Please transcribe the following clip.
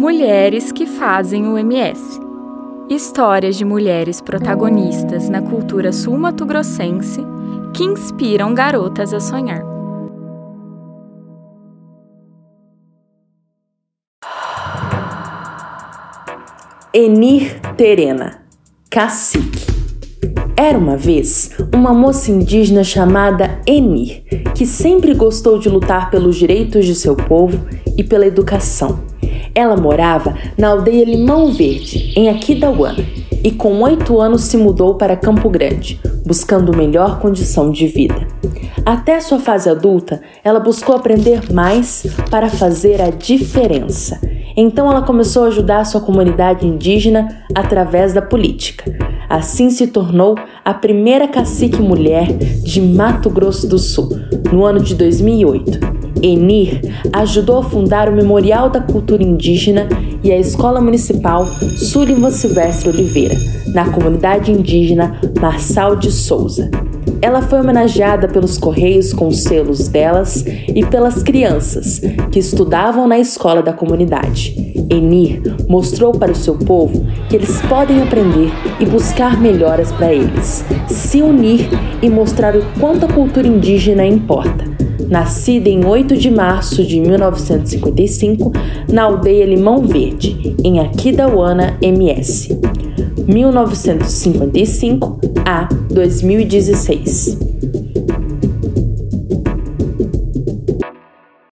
Mulheres que fazem o MS. Histórias de mulheres protagonistas na cultura sul-mato-grossense que inspiram garotas a sonhar. Enir Terena, cacique. Era uma vez uma moça indígena chamada Enir, que sempre gostou de lutar pelos direitos de seu povo e pela educação. Ela morava na aldeia Limão Verde, em Aquidauana, e com oito anos se mudou para Campo Grande, buscando melhor condição de vida. Até sua fase adulta, ela buscou aprender mais para fazer a diferença então ela começou a ajudar sua comunidade indígena através da política. Assim se tornou a primeira cacique mulher de Mato Grosso do Sul, no ano de 2008. Enir ajudou a fundar o Memorial da Cultura Indígena e a Escola Municipal Sullivan Silvestre Oliveira, na comunidade indígena Marçal de Souza. Ela foi homenageada pelos Correios com os selos delas e pelas crianças que estudavam na escola da comunidade. Enir mostrou para o seu povo que eles podem aprender e buscar melhoras para eles, se unir e mostrar o quanto a cultura indígena importa. Nascida em 8 de março de 1955 na aldeia Limão Verde, em Aquidauana, MS. 1955 a 2016.